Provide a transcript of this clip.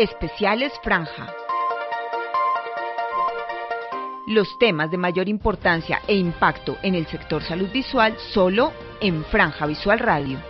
Especiales Franja. Los temas de mayor importancia e impacto en el sector salud visual solo en Franja Visual Radio.